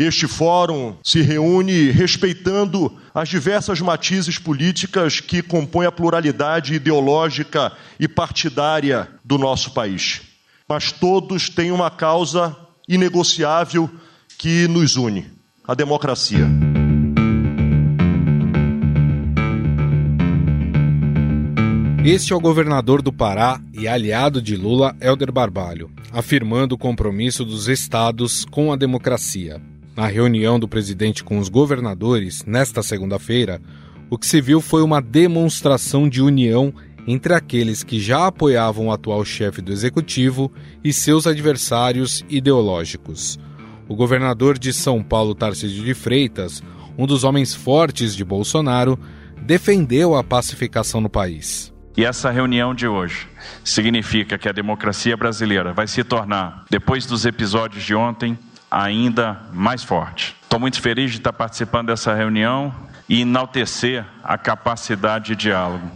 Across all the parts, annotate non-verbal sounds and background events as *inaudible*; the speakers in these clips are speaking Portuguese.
Este fórum se reúne respeitando as diversas matizes políticas que compõem a pluralidade ideológica e partidária do nosso país. Mas todos têm uma causa inegociável que nos une: a democracia. Este é o governador do Pará e aliado de Lula, Helder Barbalho, afirmando o compromisso dos estados com a democracia. Na reunião do presidente com os governadores, nesta segunda-feira, o que se viu foi uma demonstração de união entre aqueles que já apoiavam o atual chefe do executivo e seus adversários ideológicos. O governador de São Paulo, Tarcísio de Freitas, um dos homens fortes de Bolsonaro, defendeu a pacificação no país. E essa reunião de hoje significa que a democracia brasileira vai se tornar, depois dos episódios de ontem, ainda mais forte. Estou muito feliz de estar participando dessa reunião e enaltecer a capacidade de diálogo.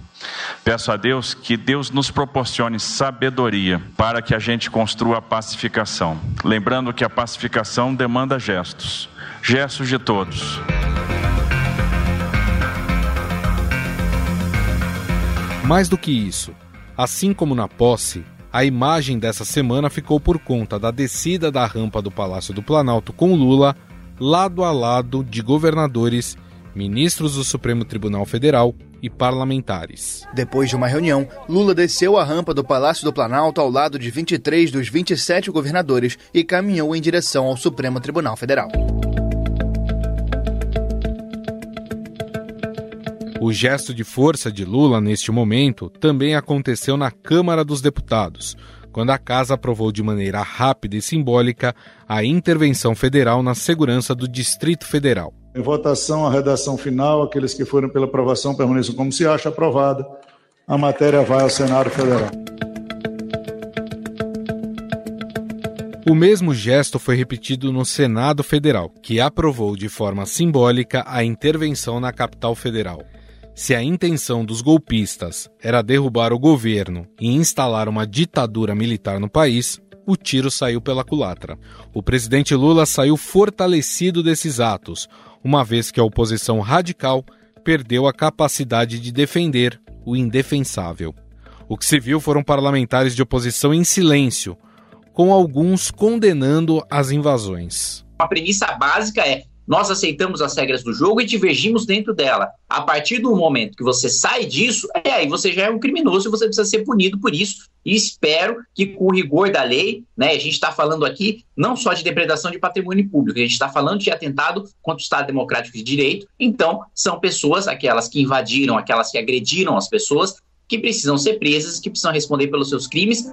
Peço a Deus que Deus nos proporcione sabedoria para que a gente construa a pacificação. Lembrando que a pacificação demanda gestos gestos de todos. Mais do que isso, assim como na posse, a imagem dessa semana ficou por conta da descida da rampa do Palácio do Planalto com Lula, lado a lado de governadores, ministros do Supremo Tribunal Federal e parlamentares. Depois de uma reunião, Lula desceu a rampa do Palácio do Planalto ao lado de 23 dos 27 governadores e caminhou em direção ao Supremo Tribunal Federal. O gesto de força de Lula neste momento também aconteceu na Câmara dos Deputados, quando a casa aprovou de maneira rápida e simbólica a intervenção federal na segurança do Distrito Federal. Em votação, a redação final, aqueles que foram pela aprovação permaneçam como se acha aprovada. A matéria vai ao Senado Federal. O mesmo gesto foi repetido no Senado Federal, que aprovou de forma simbólica a intervenção na capital federal. Se a intenção dos golpistas era derrubar o governo e instalar uma ditadura militar no país, o tiro saiu pela culatra. O presidente Lula saiu fortalecido desses atos, uma vez que a oposição radical perdeu a capacidade de defender o indefensável. O que se viu foram parlamentares de oposição em silêncio, com alguns condenando as invasões. A premissa básica é nós aceitamos as regras do jogo e divergimos dentro dela. A partir do momento que você sai disso, é aí você já é um criminoso e você precisa ser punido por isso. E espero que, com o rigor da lei, né, a gente está falando aqui não só de depredação de patrimônio público, a gente está falando de atentado contra o Estado Democrático de Direito. Então, são pessoas, aquelas que invadiram, aquelas que agrediram as pessoas, que precisam ser presas, que precisam responder pelos seus crimes.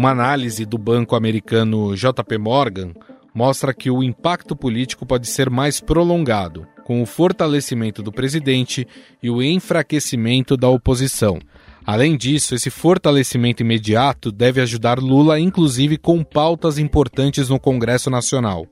Uma análise do banco americano JP Morgan mostra que o impacto político pode ser mais prolongado, com o fortalecimento do presidente e o enfraquecimento da oposição. Além disso, esse fortalecimento imediato deve ajudar Lula, inclusive com pautas importantes no Congresso Nacional.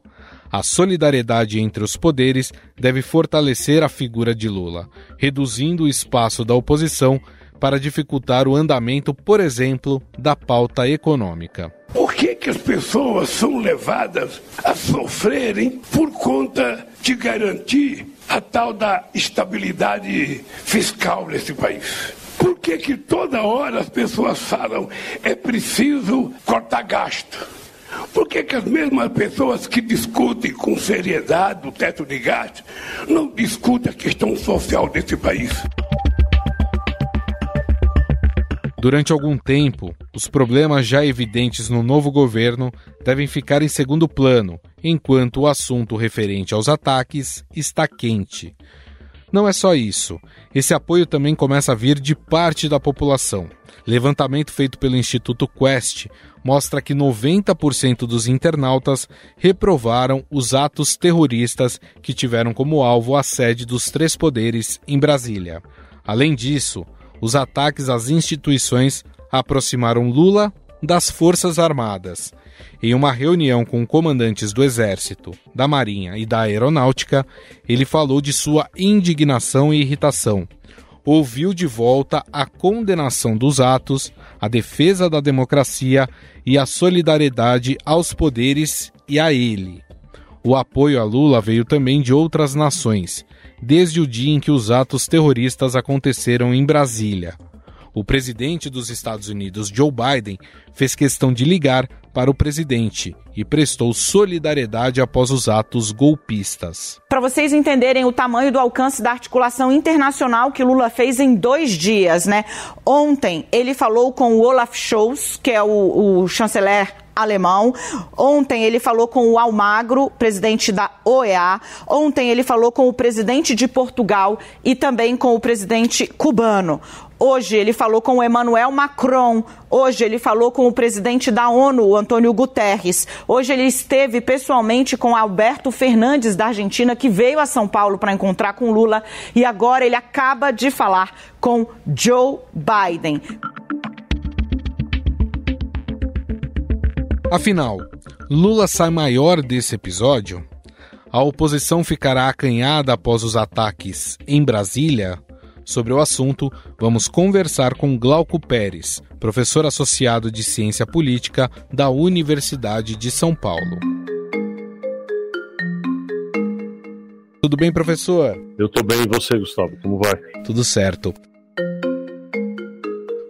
A solidariedade entre os poderes deve fortalecer a figura de Lula, reduzindo o espaço da oposição para dificultar o andamento, por exemplo, da pauta econômica. Por que, que as pessoas são levadas a sofrerem por conta de garantir a tal da estabilidade fiscal nesse país? Por que, que toda hora as pessoas falam é preciso cortar gasto? Por que, que as mesmas pessoas que discutem com seriedade o teto de gasto não discutem a questão social desse país? Durante algum tempo, os problemas já evidentes no novo governo devem ficar em segundo plano, enquanto o assunto referente aos ataques está quente. Não é só isso. Esse apoio também começa a vir de parte da população. Levantamento feito pelo Instituto Quest mostra que 90% dos internautas reprovaram os atos terroristas que tiveram como alvo a sede dos três poderes em Brasília. Além disso, os ataques às instituições aproximaram Lula das Forças Armadas. Em uma reunião com comandantes do Exército, da Marinha e da Aeronáutica, ele falou de sua indignação e irritação. ouviu de volta a condenação dos atos, a defesa da democracia e a solidariedade aos poderes e a ele. O apoio a Lula veio também de outras nações, desde o dia em que os atos terroristas aconteceram em Brasília. O presidente dos Estados Unidos, Joe Biden, fez questão de ligar para o presidente e prestou solidariedade após os atos golpistas. Para vocês entenderem o tamanho do alcance da articulação internacional que Lula fez em dois dias, né? Ontem ele falou com o Olaf Scholz, que é o, o chanceler alemão. Ontem ele falou com o Almagro, presidente da OEA. Ontem ele falou com o presidente de Portugal e também com o presidente cubano. Hoje ele falou com o Emmanuel Macron. Hoje ele falou com o presidente da ONU, Antônio Guterres. Hoje ele esteve pessoalmente com Alberto Fernandes, da Argentina, que veio a São Paulo para encontrar com Lula. E agora ele acaba de falar com Joe Biden. Afinal, Lula sai maior desse episódio? A oposição ficará acanhada após os ataques em Brasília? Sobre o assunto, vamos conversar com Glauco Pérez, professor associado de Ciência Política da Universidade de São Paulo. Tudo bem, professor? Eu estou bem, e você, Gustavo? Como vai? Tudo certo.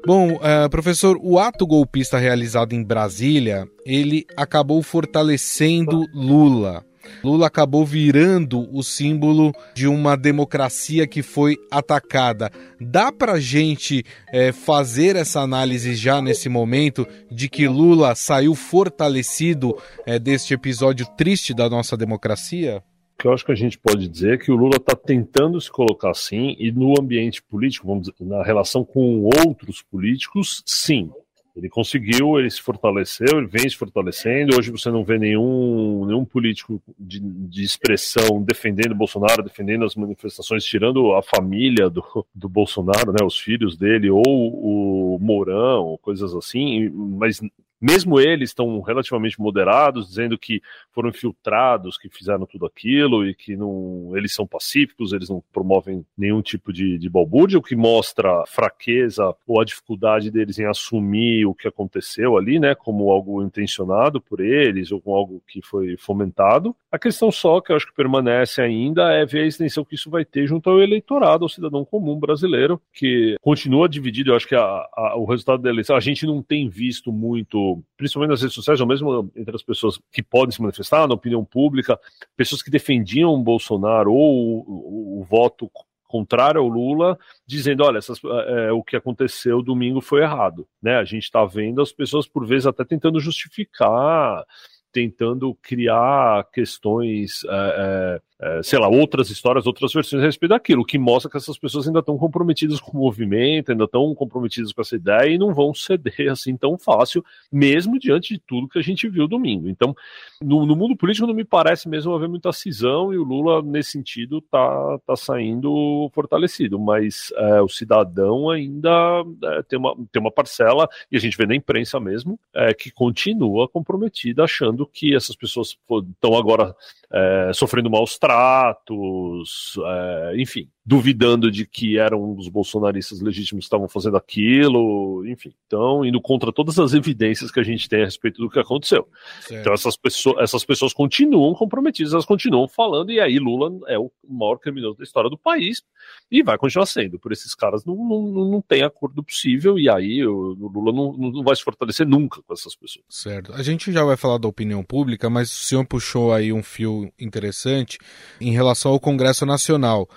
Bom, uh, professor, o ato golpista realizado em Brasília, ele acabou fortalecendo Lula. Lula acabou virando o símbolo de uma democracia que foi atacada. Dá para gente é, fazer essa análise já nesse momento de que Lula saiu fortalecido é, deste episódio triste da nossa democracia? Que eu acho que a gente pode dizer é que o Lula está tentando se colocar assim, e no ambiente político, vamos dizer, na relação com outros políticos, sim. Ele conseguiu, ele se fortaleceu, ele vem se fortalecendo. Hoje você não vê nenhum, nenhum político de, de expressão defendendo Bolsonaro, defendendo as manifestações, tirando a família do, do Bolsonaro, né, os filhos dele, ou o Mourão, coisas assim, mas mesmo eles estão relativamente moderados, dizendo que foram infiltrados, que fizeram tudo aquilo e que não, eles são pacíficos, eles não promovem nenhum tipo de, de balbúrdia, o que mostra fraqueza ou a dificuldade deles em assumir o que aconteceu ali, né, como algo intencionado por eles ou como algo que foi fomentado. A questão só que eu acho que permanece ainda é ver a extensão que isso vai ter junto ao eleitorado, ao cidadão comum brasileiro, que continua dividido. Eu acho que a, a, o resultado da eleição a gente não tem visto muito principalmente nas redes sociais, ou mesmo entre as pessoas que podem se manifestar na opinião pública, pessoas que defendiam o Bolsonaro ou o, o, o voto contrário ao Lula, dizendo, olha, essas, é, o que aconteceu domingo foi errado, né? A gente está vendo as pessoas por vezes até tentando justificar, tentando criar questões é, é, é, sei lá, outras histórias, outras versões a respeito daquilo, que mostra que essas pessoas ainda estão comprometidas com o movimento, ainda estão comprometidas com essa ideia e não vão ceder *laughs* assim tão fácil, mesmo diante de tudo que a gente viu domingo. Então, no, no mundo político não me parece mesmo haver muita cisão e o Lula, nesse sentido, tá, tá saindo fortalecido, mas é, o cidadão ainda é, tem, uma, tem uma parcela, e a gente vê na imprensa mesmo, é, que continua comprometida, achando que essas pessoas estão agora é, sofrendo maus tratos, é, enfim, duvidando de que eram os bolsonaristas legítimos que estavam fazendo aquilo, enfim. Então, indo contra todas as evidências que a gente tem a respeito do que aconteceu. Certo. Então, essas pessoas, essas pessoas continuam comprometidas, elas continuam falando, e aí Lula é o maior criminoso da história do país e vai continuar sendo. Por esses caras não, não, não tem acordo possível, e aí o, Lula não, não vai se fortalecer nunca com essas pessoas. Certo. A gente já vai falar da opinião pública, mas o senhor puxou aí um fio interessante em relação ao Congresso Nacional.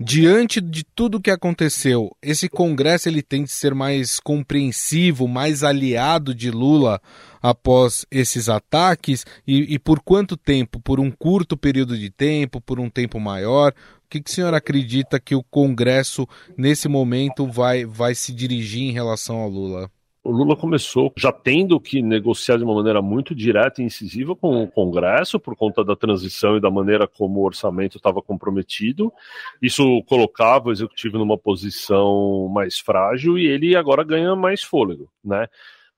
Diante de tudo que aconteceu, esse Congresso ele tem de ser mais compreensivo, mais aliado de Lula após esses ataques e, e por quanto tempo? Por um curto período de tempo? Por um tempo maior? O que, que o senhor acredita que o Congresso nesse momento vai, vai se dirigir em relação ao Lula? O Lula começou já tendo que negociar de uma maneira muito direta e incisiva com o Congresso por conta da transição e da maneira como o orçamento estava comprometido. Isso colocava o executivo numa posição mais frágil e ele agora ganha mais fôlego, né?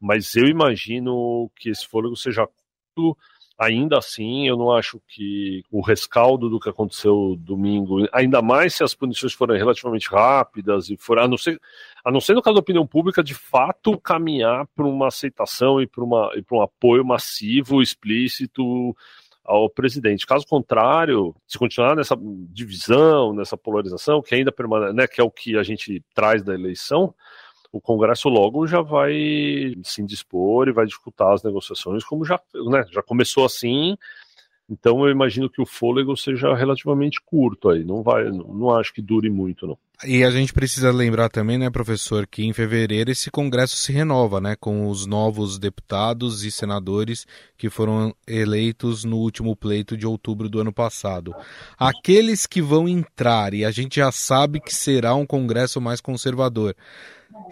Mas eu imagino que esse fôlego seja curto Ainda assim, eu não acho que o rescaldo do que aconteceu domingo, ainda mais se as punições forem relativamente rápidas e for, a não ser, a não ser no caso da opinião pública, de fato caminhar para uma aceitação e para um apoio massivo, explícito ao presidente. Caso contrário, se continuar nessa divisão, nessa polarização, que ainda permanece, né, que é o que a gente traz da eleição, o Congresso logo já vai se indispor e vai disputar as negociações, como já, né, já começou assim. Então eu imagino que o fôlego seja relativamente curto aí, não vai, não, não acho que dure muito não. E a gente precisa lembrar também, né, professor, que em fevereiro esse Congresso se renova, né, com os novos deputados e senadores que foram eleitos no último pleito de outubro do ano passado. Aqueles que vão entrar, e a gente já sabe que será um Congresso mais conservador,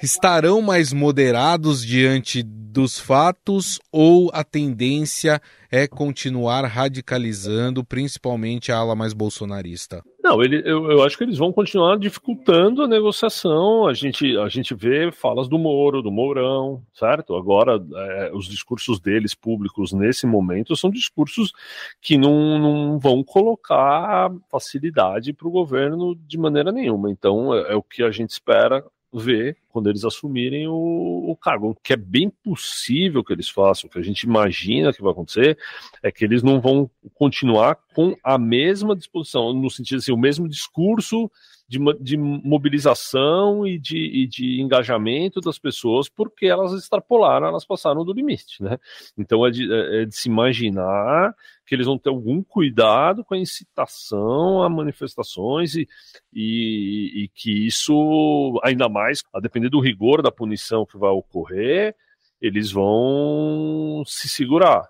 estarão mais moderados diante dos fatos ou a tendência é continuar radicalizando, principalmente a ala mais bolsonarista? Não, ele, eu, eu, acho que eles vão continuar dificultando a negociação. A gente, a gente vê falas do Moro, do Mourão, certo? Agora, é, os discursos deles públicos nesse momento são discursos que não, não vão colocar facilidade para o governo de maneira nenhuma. Então, é, é o que a gente espera ver quando eles assumirem o, o, cargo. O que é bem possível que eles façam, o que a gente imagina que vai acontecer, é que eles não vão continuar com a mesma disposição, no sentido assim, o mesmo discurso de, de mobilização e de, e de, engajamento das pessoas, porque elas extrapolaram, elas passaram do limite, né? Então é de, é, é de se imaginar que eles vão ter algum cuidado com a incitação a manifestações e, e, e que isso, ainda mais, a depender do rigor da punição que vai ocorrer, eles vão se segurar.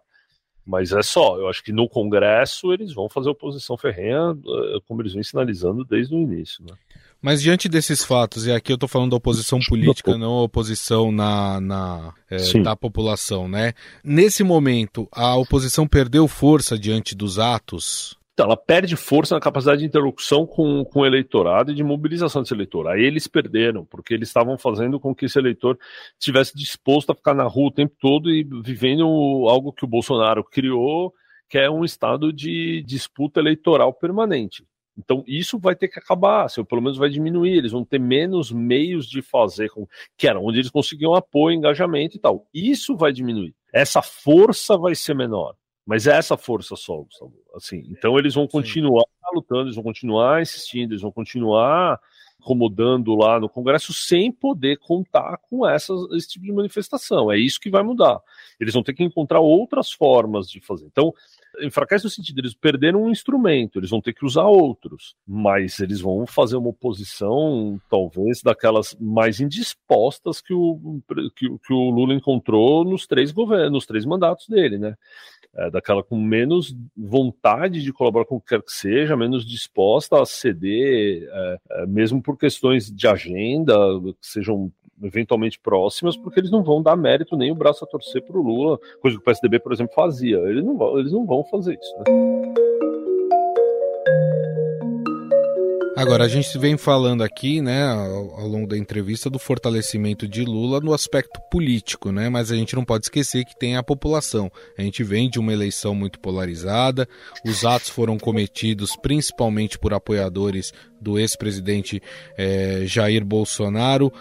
Mas é só, eu acho que no Congresso eles vão fazer oposição ferrenha, eh, como eles vêm sinalizando desde o início. Né? Mas diante desses fatos, e aqui eu estou falando da oposição política, não a oposição na, na é, da população, né? Nesse momento, a oposição perdeu força diante dos atos então, ela perde força na capacidade de interlocução com, com o eleitorado e de mobilização desse eleitor. Aí eles perderam, porque eles estavam fazendo com que esse eleitor estivesse disposto a ficar na rua o tempo todo e vivendo algo que o Bolsonaro criou, que é um estado de disputa eleitoral permanente. Então, isso vai ter que acabar, ou pelo menos vai diminuir, eles vão ter menos meios de fazer, com, que era onde eles conseguiam apoio, engajamento e tal. Isso vai diminuir. Essa força vai ser menor. Mas é essa força só, Gustavo. Assim, então eles vão continuar Sim. lutando, eles vão continuar insistindo, eles vão continuar incomodando lá no Congresso sem poder contar com essa, esse tipo de manifestação. É isso que vai mudar. Eles vão ter que encontrar outras formas de fazer. Então, enfraquece no sentido, eles perderam um instrumento, eles vão ter que usar outros, mas eles vão fazer uma oposição, talvez, daquelas mais indispostas que o, que, que o Lula encontrou nos três governos, nos três mandatos dele, né? É, daquela com menos vontade de colaborar com o que quer que seja, menos disposta a ceder, é, é, mesmo por questões de agenda, que sejam eventualmente próximas, porque eles não vão dar mérito nem o braço a torcer para o Lula, coisa que o PSDB, por exemplo, fazia. Eles não vão, eles não vão fazer isso. Né? Agora, a gente vem falando aqui, né, ao, longo da entrevista, do fortalecimento de Lula no aspecto político, né, mas a gente não pode esquecer que tem a população. A gente vem de uma eleição muito polarizada, os atos foram cometidos principalmente por apoiadores do ex-presidente eh, Jair Bolsonaro.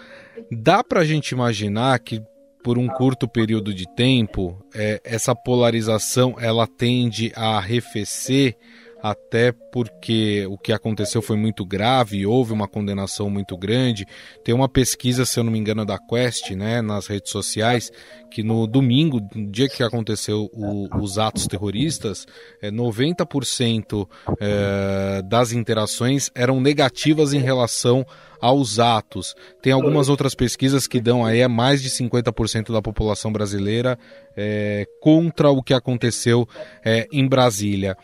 Dá para a gente imaginar que por um curto período de tempo, eh, essa polarização ela tende a arrefecer até porque o que aconteceu foi muito grave, houve uma condenação muito grande. Tem uma pesquisa, se eu não me engano, da Quest, né, nas redes sociais, que no domingo, no dia que aconteceu o, os atos terroristas, é, 90% é, das interações eram negativas em relação aos atos. Tem algumas outras pesquisas que dão aí a mais de 50% da população brasileira é, contra o que aconteceu é, em Brasília.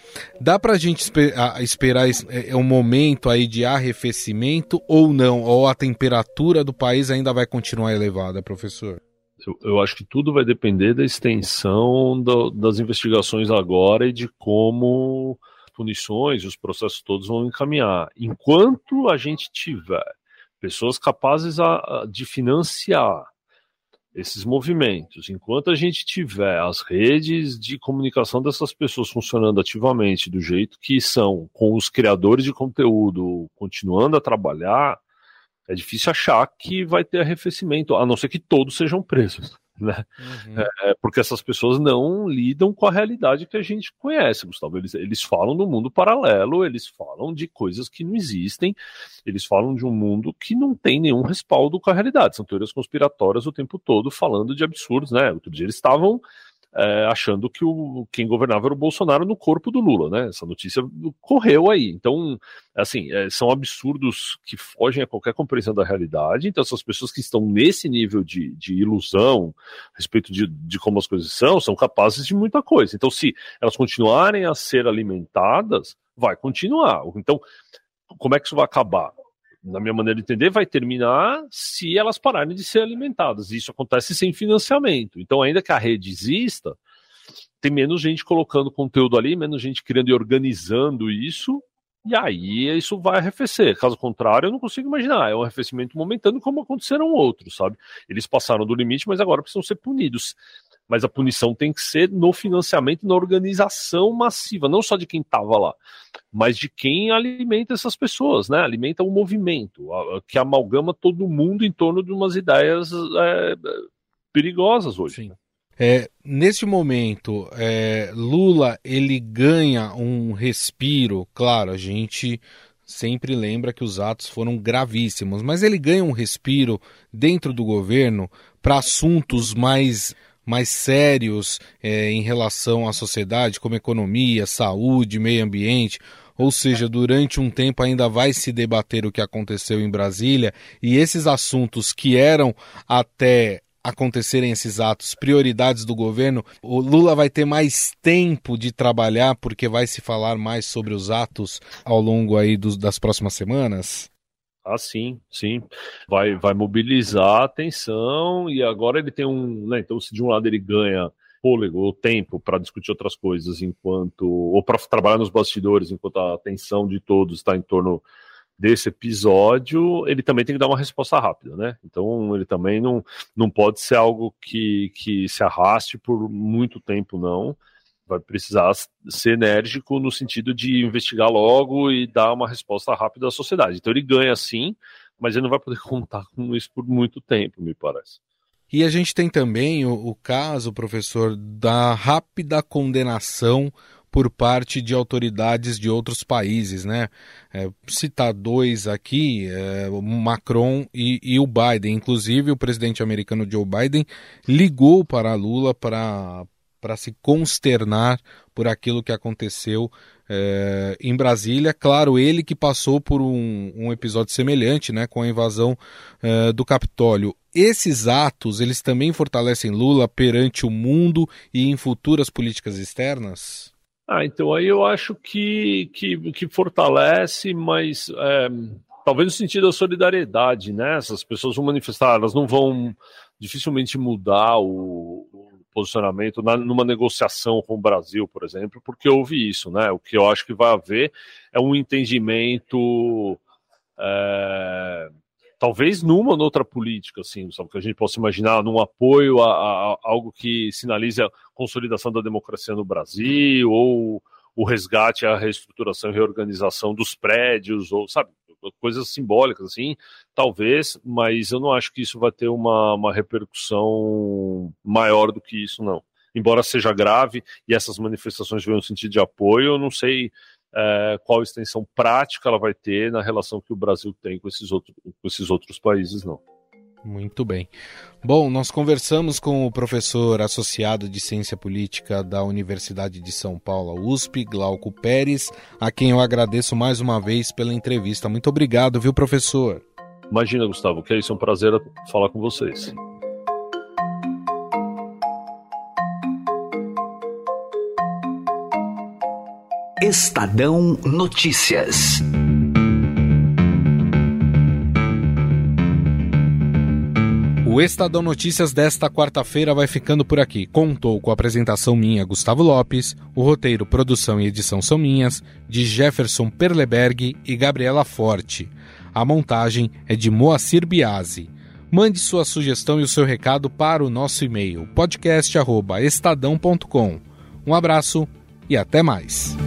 Dá para a gente esperar é, é, um momento aí de arrefecimento ou não? Ou a temperatura do país ainda vai continuar elevada, professor? Eu, eu acho que tudo vai depender da extensão do, das investigações agora e de como punições os processos todos vão encaminhar. Enquanto a gente tiver pessoas capazes a, de financiar esses movimentos, enquanto a gente tiver as redes de comunicação dessas pessoas funcionando ativamente do jeito que são, com os criadores de conteúdo continuando a trabalhar, é difícil achar que vai ter arrefecimento, a não ser que todos sejam presos né? Uhum. É, porque essas pessoas não lidam com a realidade que a gente conhece, Gustavo. Eles, eles falam do mundo paralelo, eles falam de coisas que não existem, eles falam de um mundo que não tem nenhum respaldo com a realidade. São teorias conspiratórias o tempo todo falando de absurdos, né? Outro dia eles estavam é, achando que o, quem governava era o Bolsonaro no corpo do Lula, né? Essa notícia correu aí. Então, assim, é, são absurdos que fogem a qualquer compreensão da realidade. Então, essas pessoas que estão nesse nível de, de ilusão a respeito de, de como as coisas são, são capazes de muita coisa. Então, se elas continuarem a ser alimentadas, vai continuar. Então, como é que isso vai acabar? Na minha maneira de entender, vai terminar se elas pararem de ser alimentadas. Isso acontece sem financiamento. Então, ainda que a rede exista, tem menos gente colocando conteúdo ali, menos gente criando e organizando isso, e aí isso vai arrefecer. Caso contrário, eu não consigo imaginar. É um arrefecimento momentâneo, como aconteceram outros, sabe? Eles passaram do limite, mas agora precisam ser punidos mas a punição tem que ser no financiamento, na organização massiva, não só de quem estava lá, mas de quem alimenta essas pessoas, né? Alimenta o um movimento, que amalgama todo mundo em torno de umas ideias é, perigosas hoje. Sim. É, nesse momento, é, Lula ele ganha um respiro, claro, a gente sempre lembra que os atos foram gravíssimos, mas ele ganha um respiro dentro do governo para assuntos mais mais sérios é, em relação à sociedade, como economia, saúde, meio ambiente. Ou seja, durante um tempo ainda vai se debater o que aconteceu em Brasília e esses assuntos que eram até acontecerem esses atos, prioridades do governo, o Lula vai ter mais tempo de trabalhar porque vai se falar mais sobre os atos ao longo aí dos, das próximas semanas? Ah, sim, sim. Vai, vai mobilizar a atenção e agora ele tem um. Né, então, se de um lado ele ganha fôlego ou tempo para discutir outras coisas enquanto. ou para trabalhar nos bastidores enquanto a atenção de todos está em torno desse episódio, ele também tem que dar uma resposta rápida, né? Então ele também não, não pode ser algo que, que se arraste por muito tempo, não vai precisar ser enérgico no sentido de investigar logo e dar uma resposta rápida à sociedade. Então ele ganha sim, mas ele não vai poder *laughs* contar com isso por muito tempo, me parece. E a gente tem também o, o caso, professor, da rápida condenação por parte de autoridades de outros países, né? É, citar dois aqui, é, Macron e, e, o Biden. Inclusive, o presidente americano Joe Biden ligou para Lula para para se consternar por aquilo que aconteceu é, em Brasília. Claro, ele que passou por um, um episódio semelhante, né, com a invasão é, do Capitólio. Esses atos, eles também fortalecem Lula perante o mundo e em futuras políticas externas? Ah, então aí eu acho que, que, que fortalece, mas é, talvez no sentido da solidariedade, né? Essas pessoas vão manifestar, elas não vão dificilmente mudar o, posicionamento na, numa negociação com o Brasil, por exemplo, porque houve isso, né? O que eu acho que vai haver é um entendimento, é, talvez numa ou noutra política, assim, sabe, que a gente possa imaginar num apoio a, a, a, algo que sinalize a consolidação da democracia no Brasil ou o resgate, a reestruturação e reorganização dos prédios, ou sabe, coisas simbólicas, assim, talvez, mas eu não acho que isso vai ter uma, uma repercussão maior do que isso, não. Embora seja grave e essas manifestações venham no sentido de apoio, eu não sei é, qual extensão prática ela vai ter na relação que o Brasil tem com esses, outro, com esses outros países, não. Muito bem. Bom, nós conversamos com o professor associado de Ciência Política da Universidade de São Paulo, USP, Glauco Pérez, a quem eu agradeço mais uma vez pela entrevista. Muito obrigado, viu, professor? Imagina, Gustavo, que é isso, é um prazer falar com vocês. Estadão Notícias. O Estadão Notícias desta quarta-feira vai ficando por aqui. Contou com a apresentação minha, Gustavo Lopes, o roteiro, produção e edição são minhas, de Jefferson Perleberg e Gabriela Forte. A montagem é de Moacir Biasi. Mande sua sugestão e o seu recado para o nosso e-mail podcast@estadão.com. Um abraço e até mais.